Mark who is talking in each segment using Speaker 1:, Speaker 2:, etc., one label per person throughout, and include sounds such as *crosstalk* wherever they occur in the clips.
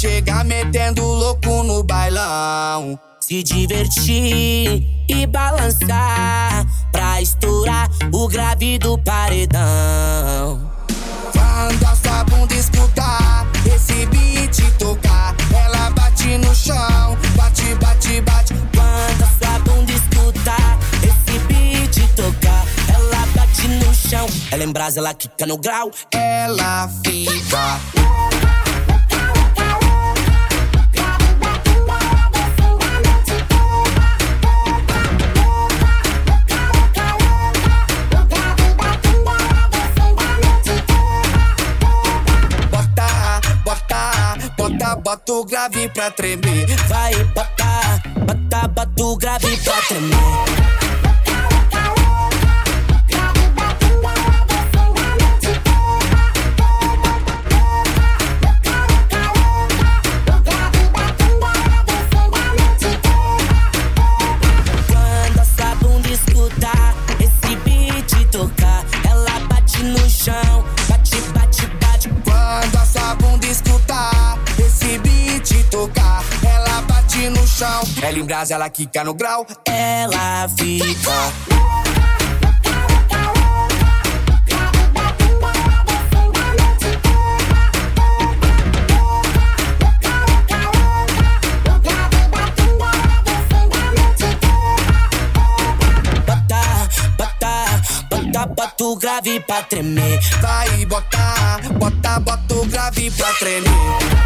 Speaker 1: chegar metendo louco no bailão.
Speaker 2: Se divertir e balançar pra estourar o grave do paredão.
Speaker 1: Quando a sua bunda escutar esse beat tocar, ela bate no chão, bate, bate, bate.
Speaker 2: Quando a sua bunda escutar esse beat tocar, ela bate no chão. Ela em brasa, ela quica no grau,
Speaker 1: ela fica. Grave pra tremer.
Speaker 2: vai botar, bota, bota o grave pra tremer.
Speaker 1: Brasa, ela quica no grau.
Speaker 2: Ela fica. Bota o grave pra tremer.
Speaker 1: Vai botar, bota, bota o grave pra tremer.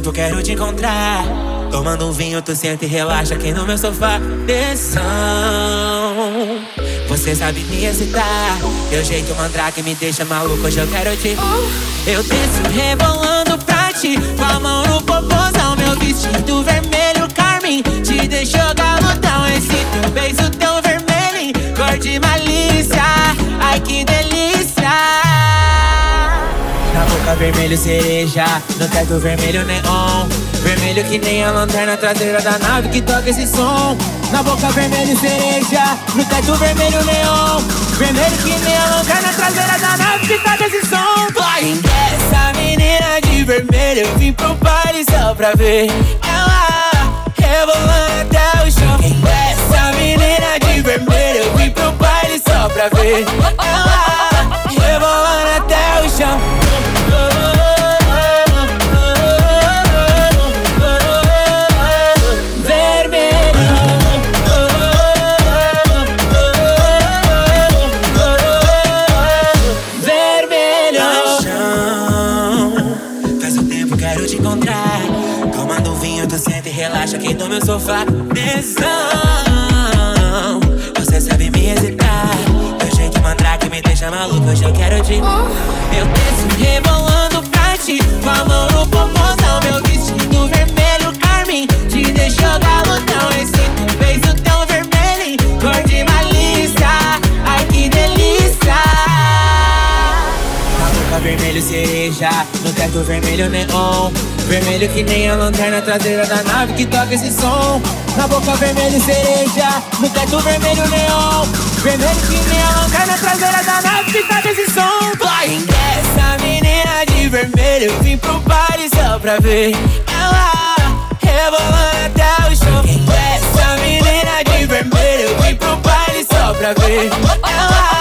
Speaker 3: Tempo quero te encontrar. Tomando um vinho, tu senta e relaxa aqui no meu sofá. Tensão. Você sabe me excitar. Teu jeito mandrake me deixa maluco. Hoje eu quero te. Eu desço rebolando pra ti. Com a mão no popozão. Meu vestido vermelho, Carmen. Te deixou galudão. Esse teu beijo tão vermelho. Cor de malícia. Ai que delícia. Boca vermelho cereja, no teto vermelho neon. Vermelho que nem a lanterna traseira da nave que toca esse som. Na boca vermelho cereja, no teto vermelho neon. Vermelho que nem a lanterna traseira da nave que toca esse som. Vai! Essa menina de vermelho, eu vim pro baile só pra ver Ela rebolando até o chão. Essa menina de vermelho, eu vim pro baile só pra ver Ela rebolando até o chão e relaxa aqui no meu sofá no teto vermelho neon Vermelho que nem a lanterna traseira da nave que toca esse som Na boca vermelho cereja, no teto vermelho neon Vermelho que nem a lanterna traseira da nave que toca esse som Vai! Essa menina de vermelho, eu vim pro baile só pra ver Ela rebolando até o chão Essa menina de vermelho, eu vim pro baile só pra ver Ela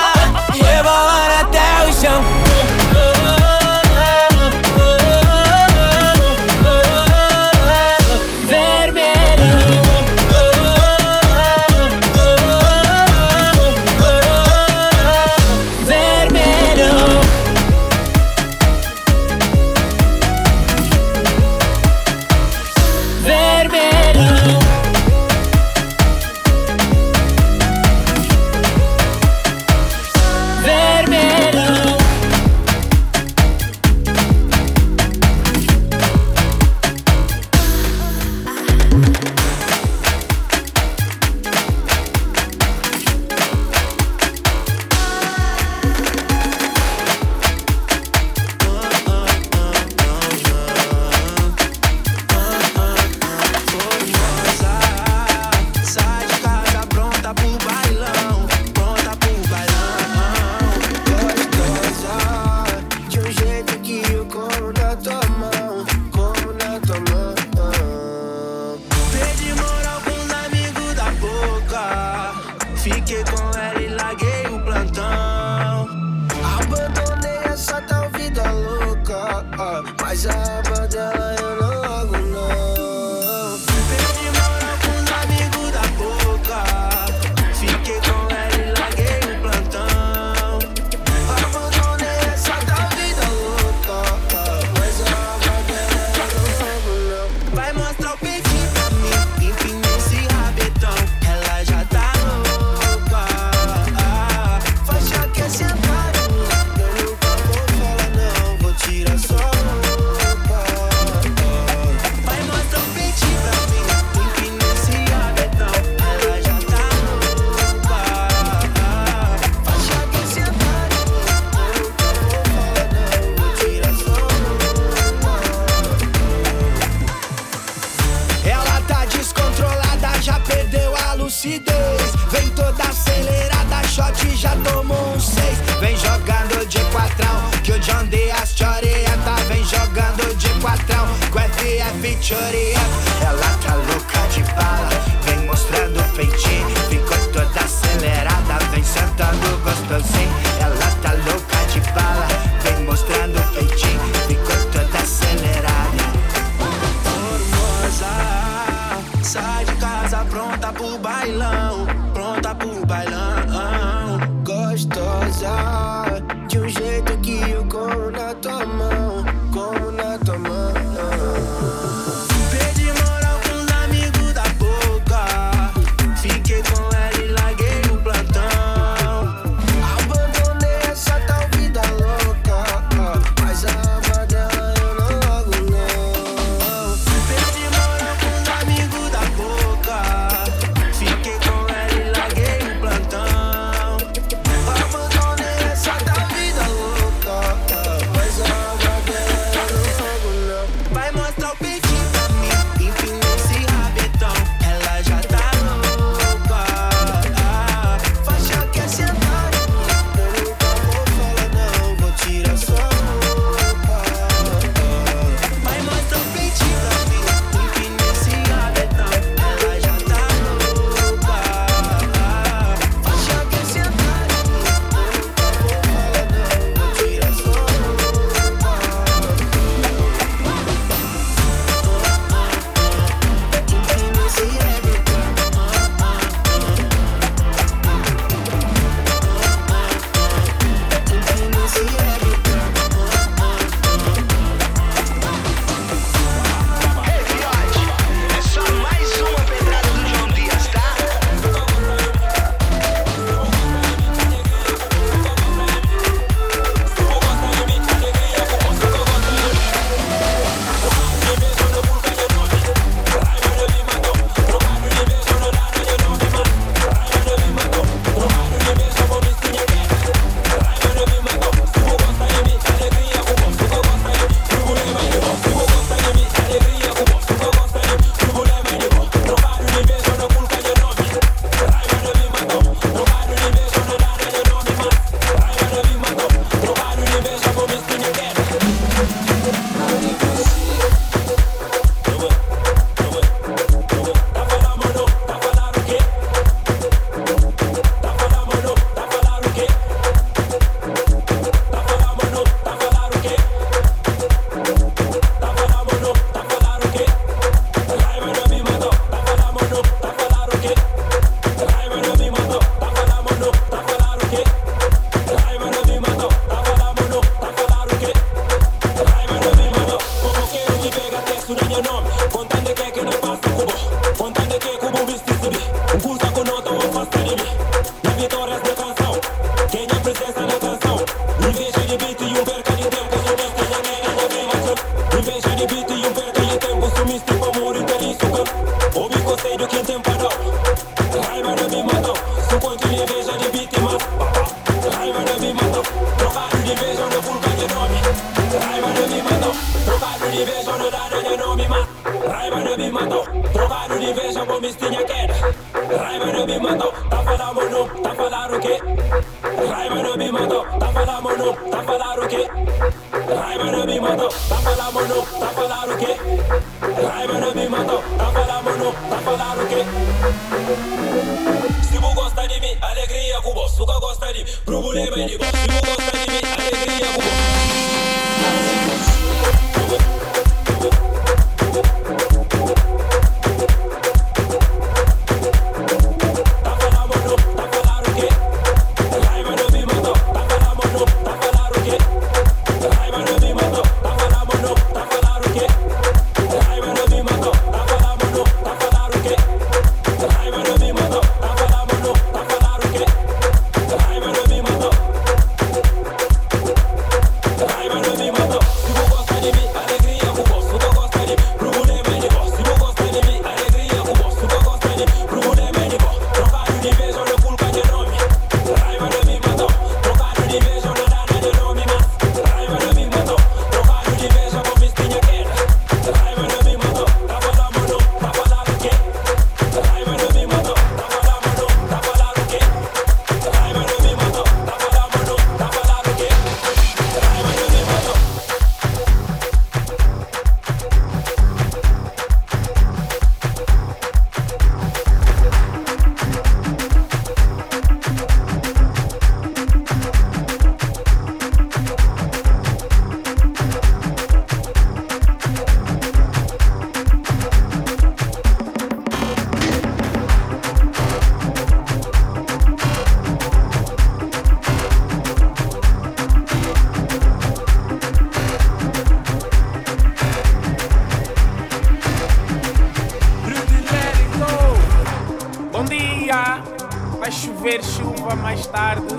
Speaker 4: chuva mais tarde. *laughs*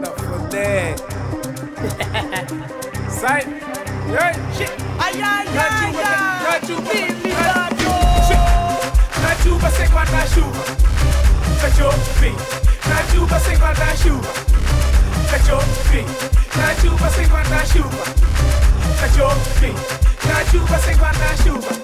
Speaker 4: Não foder. *laughs* Sai. Ai, ai, ai, ai. Na chuva sem guarda-chuva. Cachorro, fim. Na chuva sem guarda-chuva. Cachorro, fim. Na chuva sem guarda-chuva. Cachorro, fim. Na chuva sem guarda-chuva.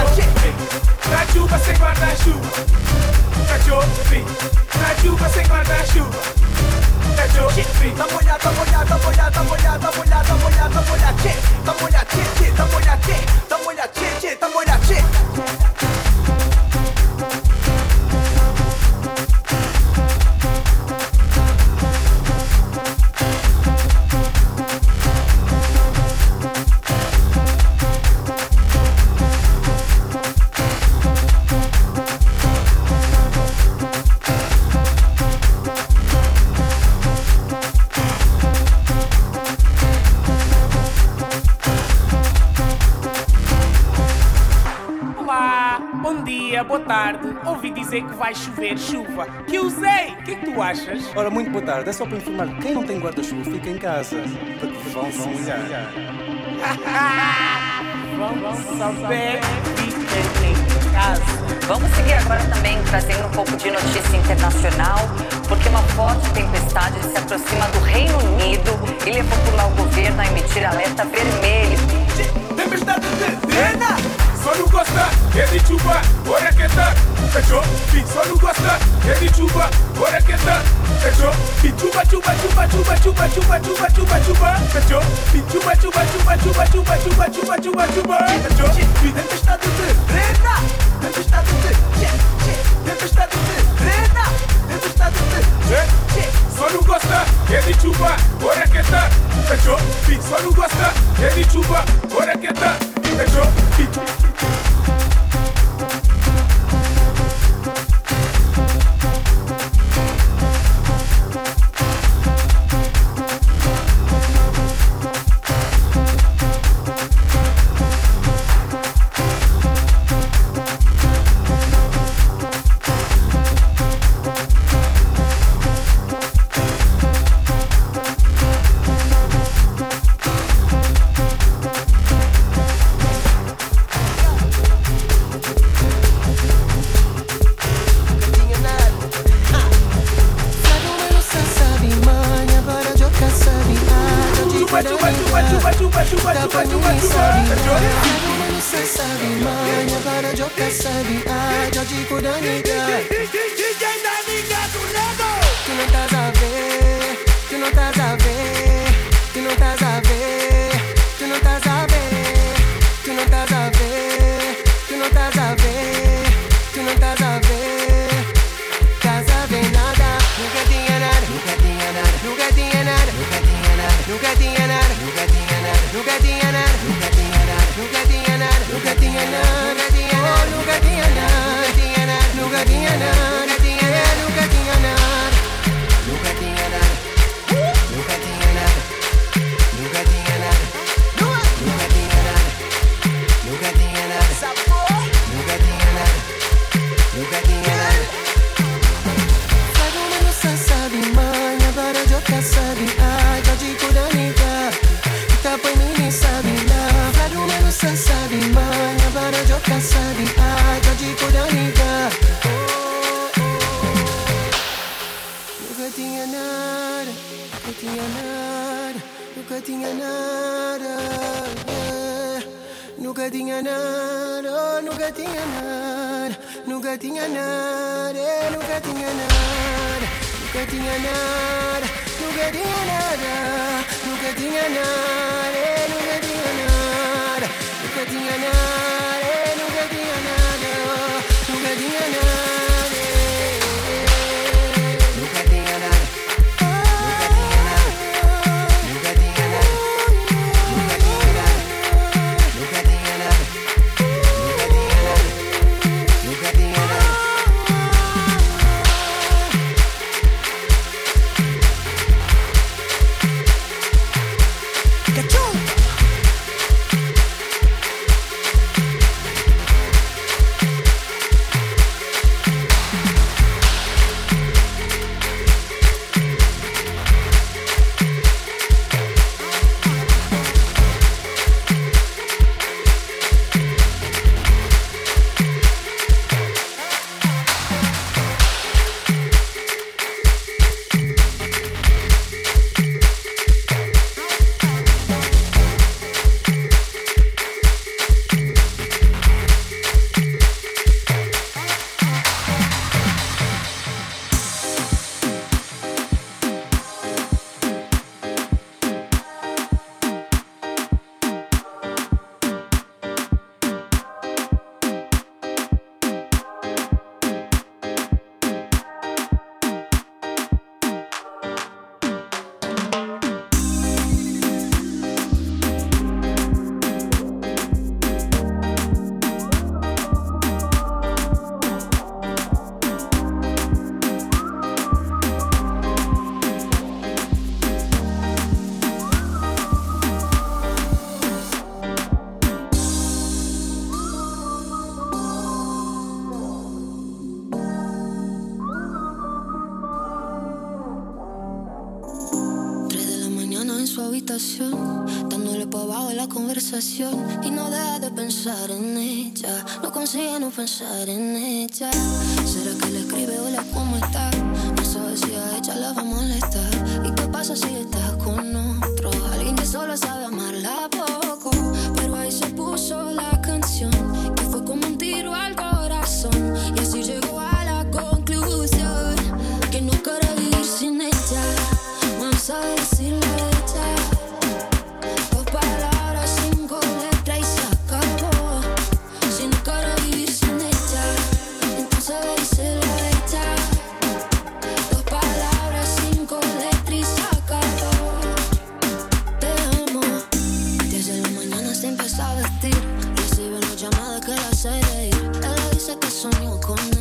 Speaker 4: that shit me. Not you, but sing my nice shoe. That's
Speaker 5: your feet. Not you, but sing my nice shoe. Tamo ya che, che, tamo ya che, tamo ya che, che, tamo ya
Speaker 4: che. Bom dia, boa tarde. Ouvi dizer que vai chover chuva. Que usei. O que é que tu achas?
Speaker 6: Ora, muito boa tarde. É só para informar que quem não tem guarda-chuva fica em casa. Porque vão se molhar.
Speaker 4: Vamos *laughs* saber fica em casa.
Speaker 7: Vamos seguir agora também trazendo um pouco de notícia internacional, porque uma forte tempestade se aproxima do Reino Unido e levou por lá o governo a emitir alerta vermelho.
Speaker 4: Tempestade de Rena. Só não gosta, é de chuva, ora que tá. Cachorro, fim. Só não gosta, é de chuva, ora que tá. Cachorro, fim. Chuva, chuva, chuva, chuva, chuva, chuva, chuva, chuva, chuva. Cachorro, fim. Chuva, chuva, chuva, chuva, chuva, chuva, chuva, chuva, chuva. Cachorro, fim.
Speaker 5: Tempestade de Rena. Tempestade de Tempestade de Rena. Tempestade de
Speaker 4: Só não gosta, é de chuva, ora que tá. Cachorro, fim. Só não gosta, é de chuva, ora que tá.
Speaker 5: electro. Sabe, mãe, agora I percebi, ai, já de cuidar, oh, nunca tinha nada, nunca tinha nada, eh, nunca tinha nada, nunca tinha nada, nunca tinha nada, nunca tinha nada, eh, nunca tinha nada, nunca tinha nada, eh, nunca tinha nada, oh, nunca tinha nada.
Speaker 8: open, shut in sogno con me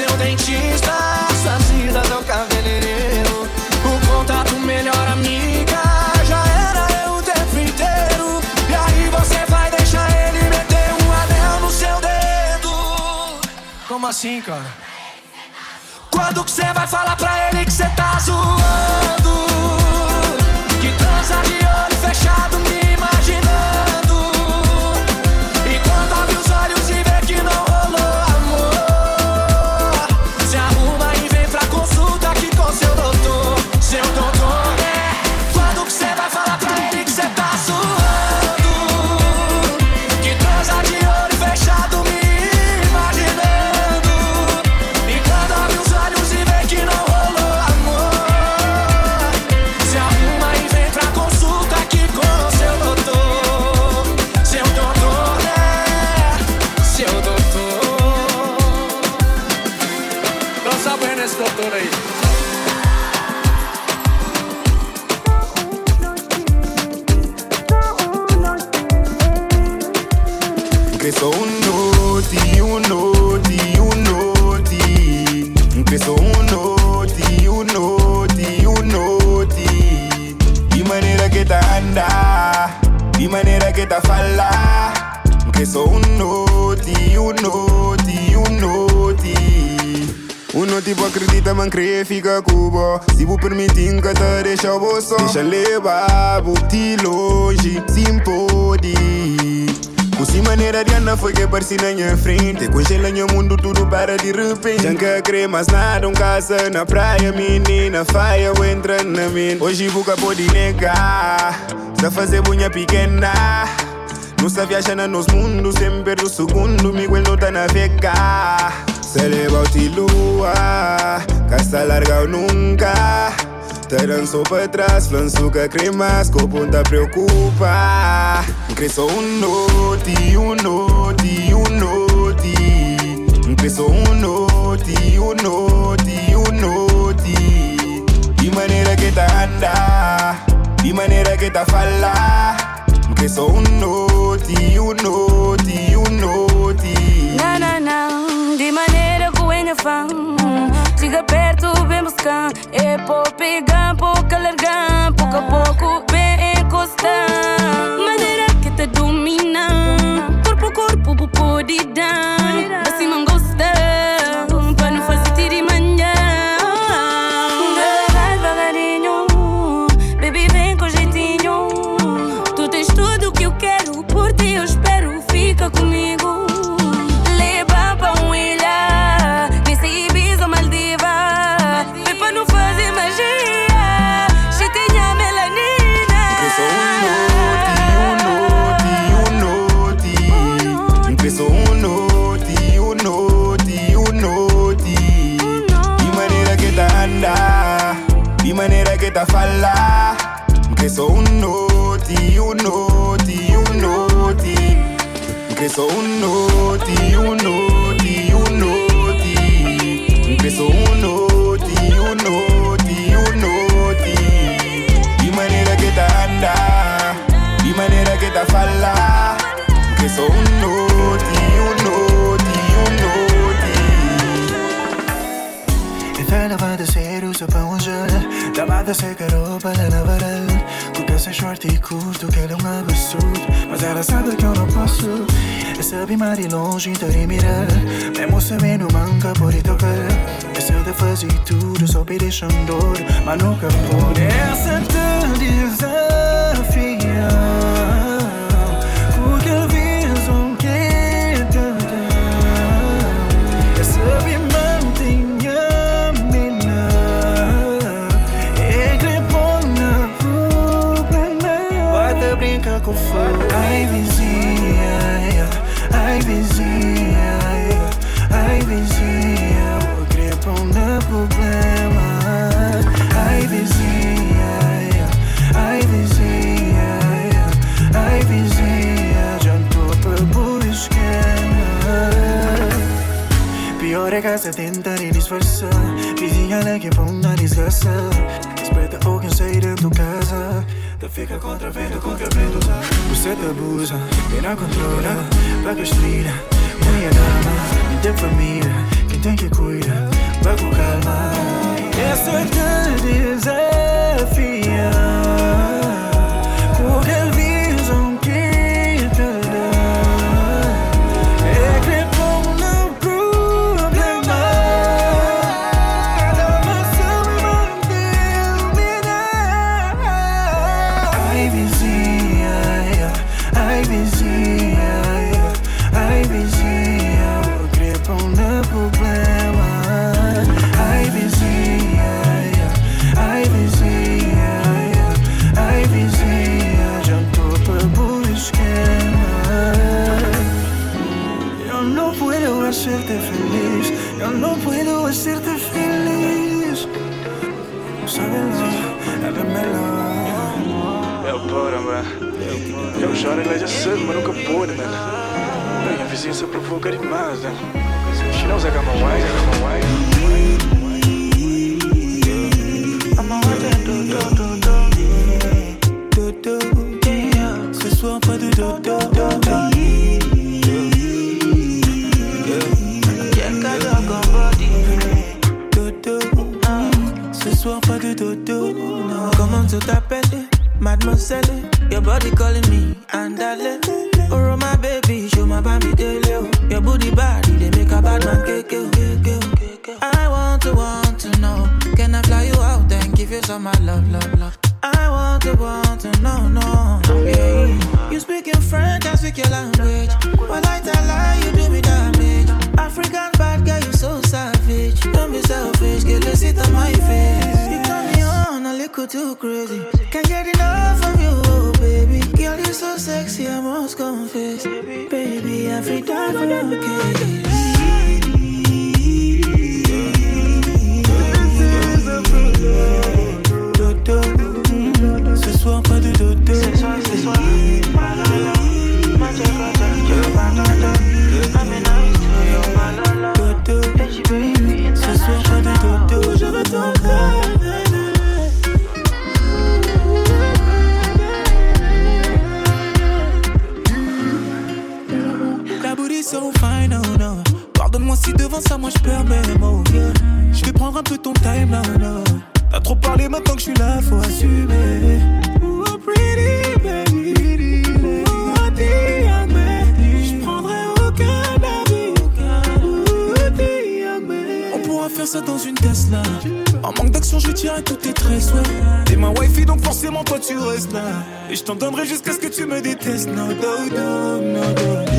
Speaker 8: seu dentista, sua cidadão cabeleireiro, o contato melhor amiga. Já era eu o tempo inteiro. E aí você vai deixar ele meter um anel no seu dedo. Como
Speaker 9: assim, cara?
Speaker 1: Quando que você vai falar pra ele que você tá zoando? Que transa de olho fechado
Speaker 10: a falla. Okay, so you know, you Uno tipo acredita, man crê, fica cubo. Se vou permitir que te deixa o bolso, deixa levar, vou longe. Pusi maneira de andar foi que apareci na minha frente Congela meu mundo, tudo para de repente Já que crê mais nada, um casa na praia Menina, faia, entra na mente Hoje boca pode negar Sa fazer bunha pequena Não se viaja na nos mundo Sempre do segundo, Miguel não tá navegar Se leva o lua Casa larga ou nunca Te dançou pra trás, lançou que cremas, corpo te preocupa. De maneira que tá anda, de maneira que tá fala.
Speaker 11: Não, não, não, de maneira que o fã perto, vem buscar É por pegar, pouco largar Pouco a pouco, vem encostar Maneira que te domina Corpo a corpo, pode dar Assim
Speaker 10: Cresceu um noti, um noti, um noti. Cresceu um noti, um noti, um noti. Cresceu um noti, um noti, um noti. De maneira que tá anda, de maneira que tá fala. Que sou um noti, um noti, um noti.
Speaker 12: Ifall av det ser ut som på en Da ser short e curto, quer um absurdo. Mas ela sabe que eu não posso. Mais de longe, então de mirar Mesmo sabendo manca, pode tocar. Eu sei de fazer tudo, só me deixando dor. Mas nunca pude Essa te desafia disfarçar Vizinha lá que bom na desgraça Espeta alguém sair de casa Tu fica contra vento, contra vento Você te abusa, quem não controla com estrela, mãe é dama Me tem família, quem tem que cuidar Vai com calma Essa te desafia
Speaker 9: Choro ela já sabe, mas nunca pôde, man. Minha vizinhança provoca demais, né? She knows I got my wife, I got my wife.
Speaker 12: Soir pas de dodo Dodo Ce soir pas de dodo
Speaker 13: Comment tu t'appelles, mademoiselle? Your body calling me, andale. Oh my baby, show my baby daily. Your booty body, they make a bad man oh. I want to want to know, can I fly you out and give you some my love, love, love? I want to want to know, no, yeah. You speak in French, I speak your language. But I tell lie, you do me damage. African bad girl, you so savage. Don't be selfish, get let's sit on my face. You turn me on a little too crazy. Can't get enough of sexy, I must confess. Baby, I feel down for your.
Speaker 12: Dodo Ce soir pas de dodo Ce soir, ce soir Dodo
Speaker 13: Oh. Pardonne-moi si devant ça, moi je perds mes mots. Je vais prendre un peu ton time, là, no. T'as trop parlé maintenant que je suis là, faut assumer. Oh, pretty baby. Oh. Je prendrai aucun avis. Oh. On pourra faire ça dans une Tesla. En manque d'action, je tirerai tous tes tresses. T'es ma wifey, donc forcément, toi, tu restes là. Et je t'en donnerai jusqu'à ce que tu me détestes. No, no, no, no, no.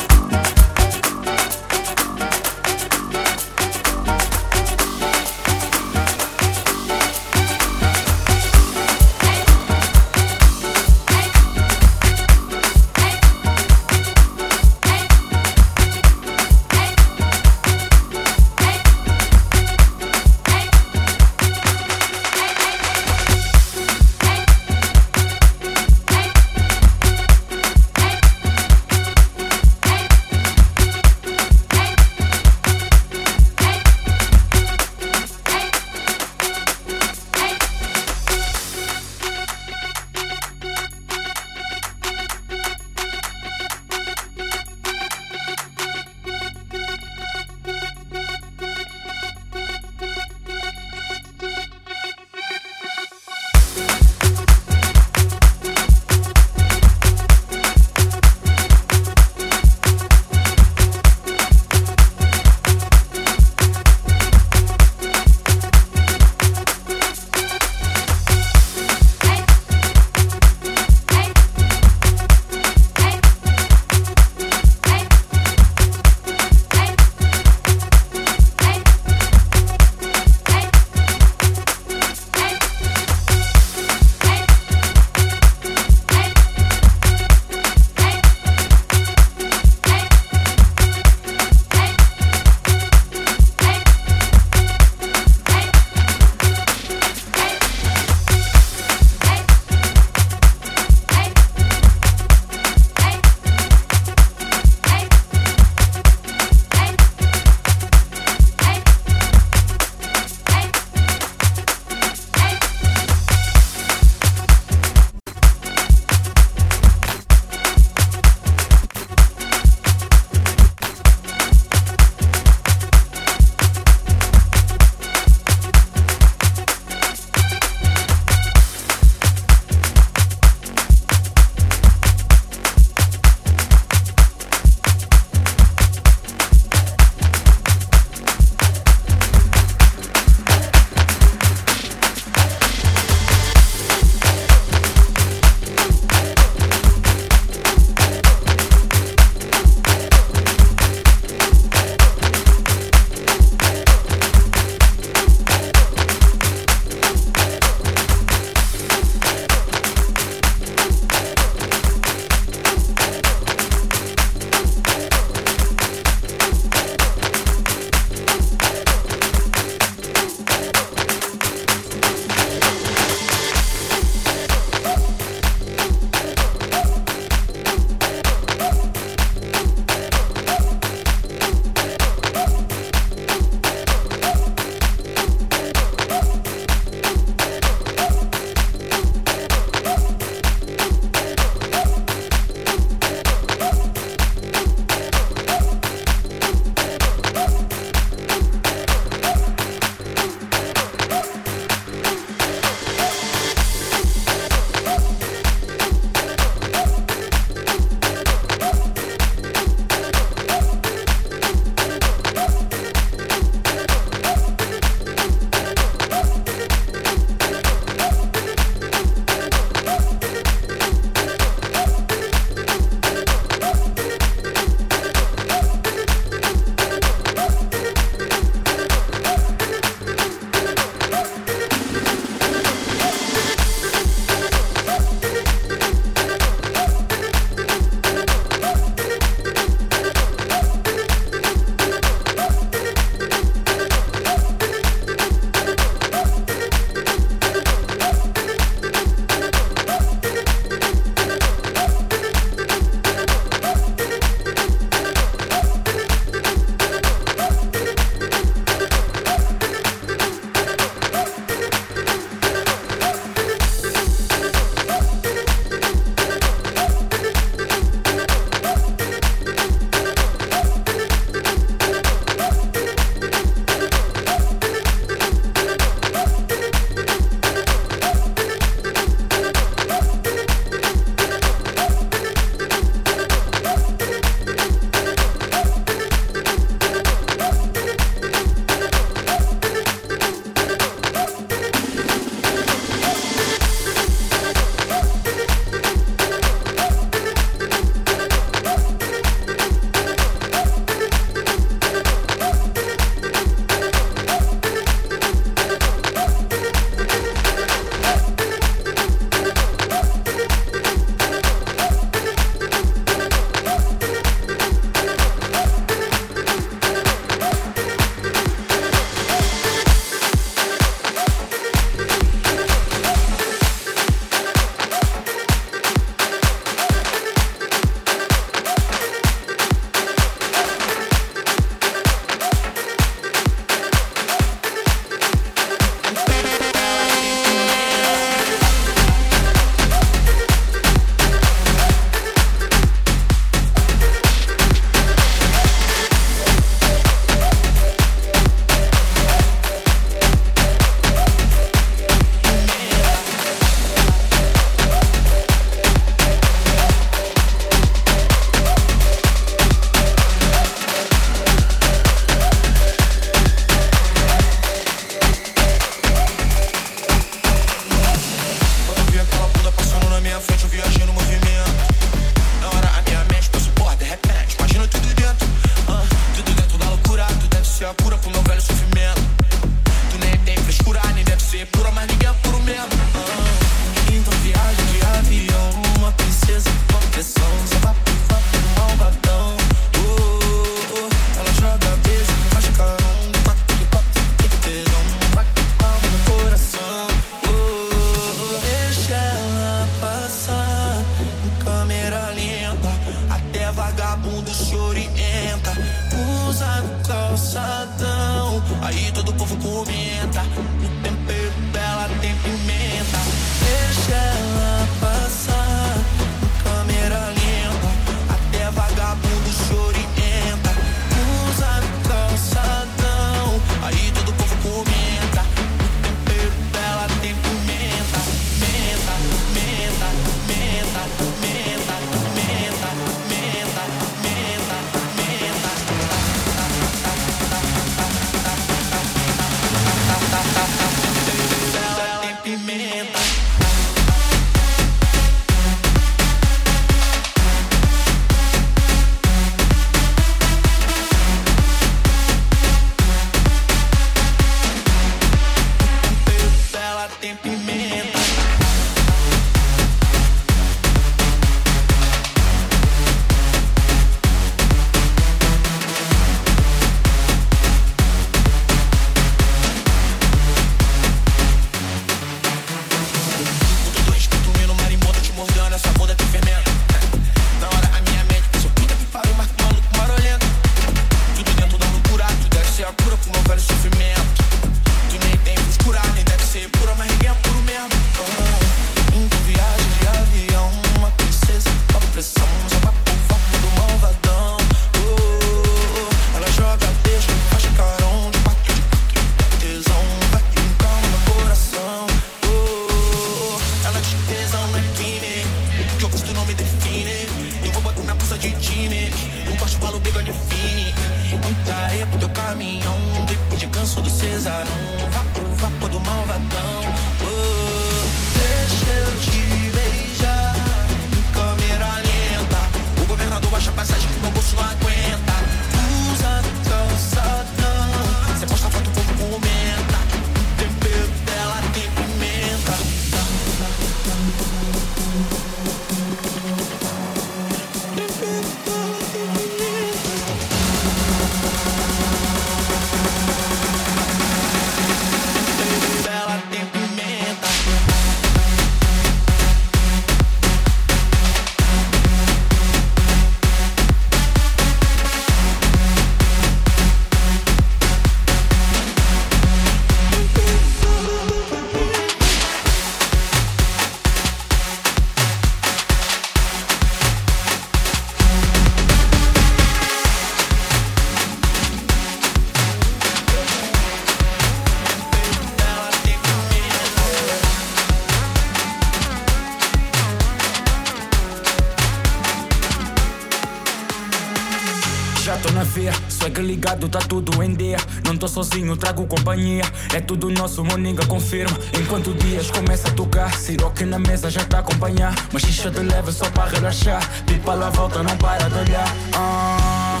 Speaker 14: Tô na veia, swag ligado, tá tudo em dia. Não tô sozinho, trago companhia. É tudo nosso, moninga confirma. Enquanto dias começa a tocar, Siroque na mesa já tá a acompanhar. Mas xixa de leve só para relaxar. Pipa lá volta, não para de olhar. Ah,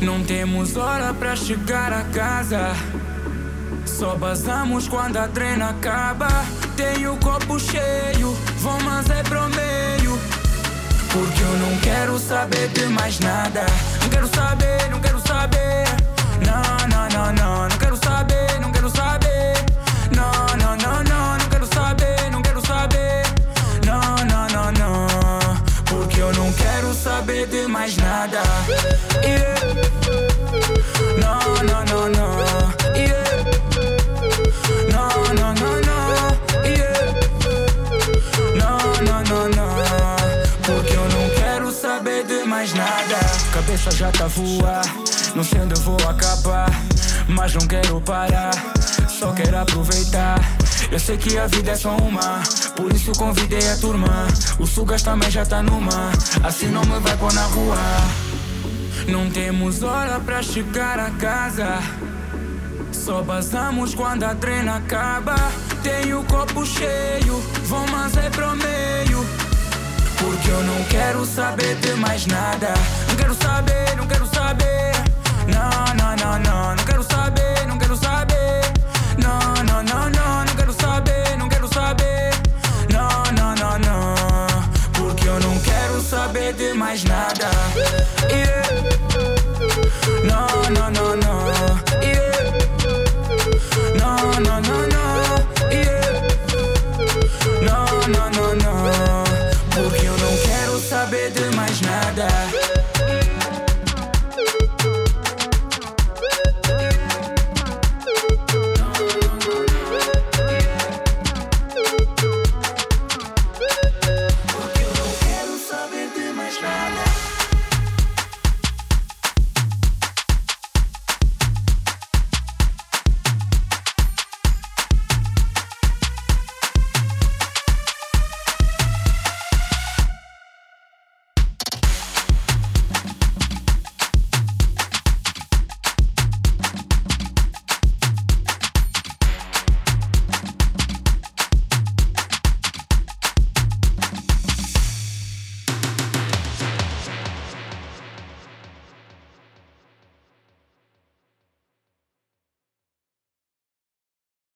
Speaker 14: não temos hora pra chegar a casa. Só basamos quando a treina acaba. Tenho o copo cheio, vou mas é pro meio. Porque eu não quero saber de mais nada. Não quero saber, não quero saber. Não, não, não, não. Não quero saber, não quero saber. Não, não, não, não. Não quero saber, não quero saber. Não, não, não, não. Porque eu não quero saber de mais nada. Yeah. Cabeça já tá voar, não sei onde eu vou acabar. Mas não quero parar, só quero aproveitar. Eu sei que a vida é só uma, por isso convidei a turma. O Sugas também já tá numa, assim não me vai pôr na rua. Não temos hora pra chegar a casa. Só basamos quando a treina acaba. Tenho o copo cheio, vou mas é pro meio. Porque eu não quero saber de mais nada quero saber, não quero saber. Não, não, não, não, não quero saber, não quero saber. Não, não, não, não, não quero saber, não quero saber. Não, não, não, não. Porque eu não quero saber de mais nada. Yeah. Não, não, não, não.